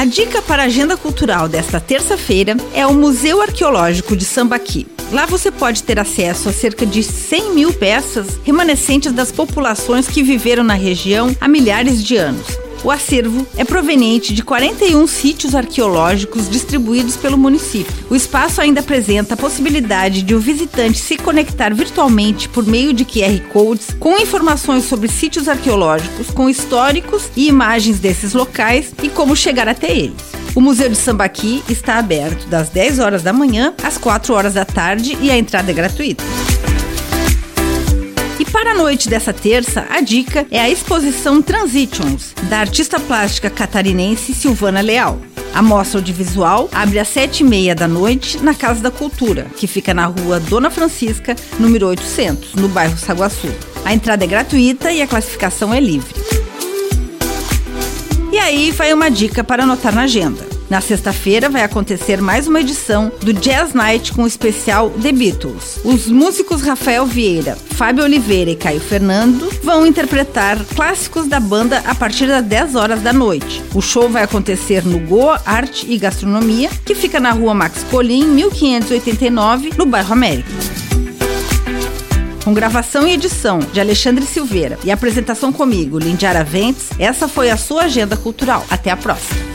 A dica para a agenda cultural desta terça-feira é o Museu Arqueológico de Sambaqui. Lá você pode ter acesso a cerca de 100 mil peças remanescentes das populações que viveram na região há milhares de anos. O acervo é proveniente de 41 sítios arqueológicos distribuídos pelo município. O espaço ainda apresenta a possibilidade de o visitante se conectar virtualmente por meio de QR Codes com informações sobre sítios arqueológicos, com históricos e imagens desses locais e como chegar até eles. O Museu de Sambaqui está aberto das 10 horas da manhã às 4 horas da tarde e a entrada é gratuita. Para a noite dessa terça, a dica é a exposição Transitions, da artista plástica catarinense Silvana Leal. A mostra audiovisual abre às sete e meia da noite na Casa da Cultura, que fica na rua Dona Francisca, número 800, no bairro Saguaçu. A entrada é gratuita e a classificação é livre. E aí vai uma dica para anotar na agenda. Na sexta-feira vai acontecer mais uma edição do Jazz Night com o especial The Beatles. Os músicos Rafael Vieira, Fábio Oliveira e Caio Fernando vão interpretar clássicos da banda a partir das 10 horas da noite. O show vai acontecer no Goa Arte e Gastronomia, que fica na rua Max Colim, 1589, no bairro América com gravação e edição de Alexandre Silveira e apresentação comigo, Lindiara Ventes, essa foi a sua agenda cultural. Até a próxima.